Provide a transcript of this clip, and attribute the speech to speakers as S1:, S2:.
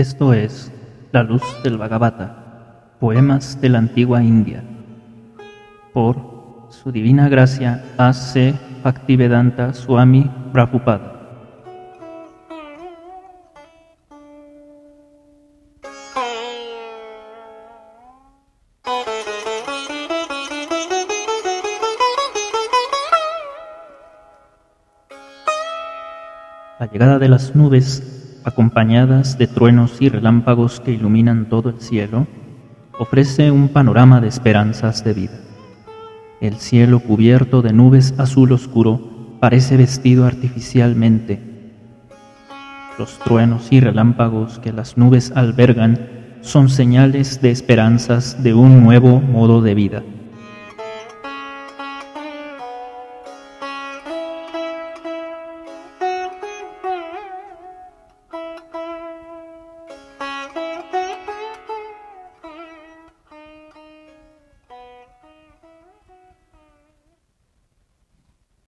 S1: Esto es La luz del Bhagavata, poemas de la antigua India, por su divina gracia A.C. Bhaktivedanta Swami Prabhupada. La llegada de las nubes, acompañadas de truenos y relámpagos que iluminan todo el cielo, ofrece un panorama de esperanzas de vida. El cielo cubierto de nubes azul oscuro parece vestido artificialmente. Los truenos y relámpagos que las nubes albergan son señales de esperanzas de un nuevo modo de vida.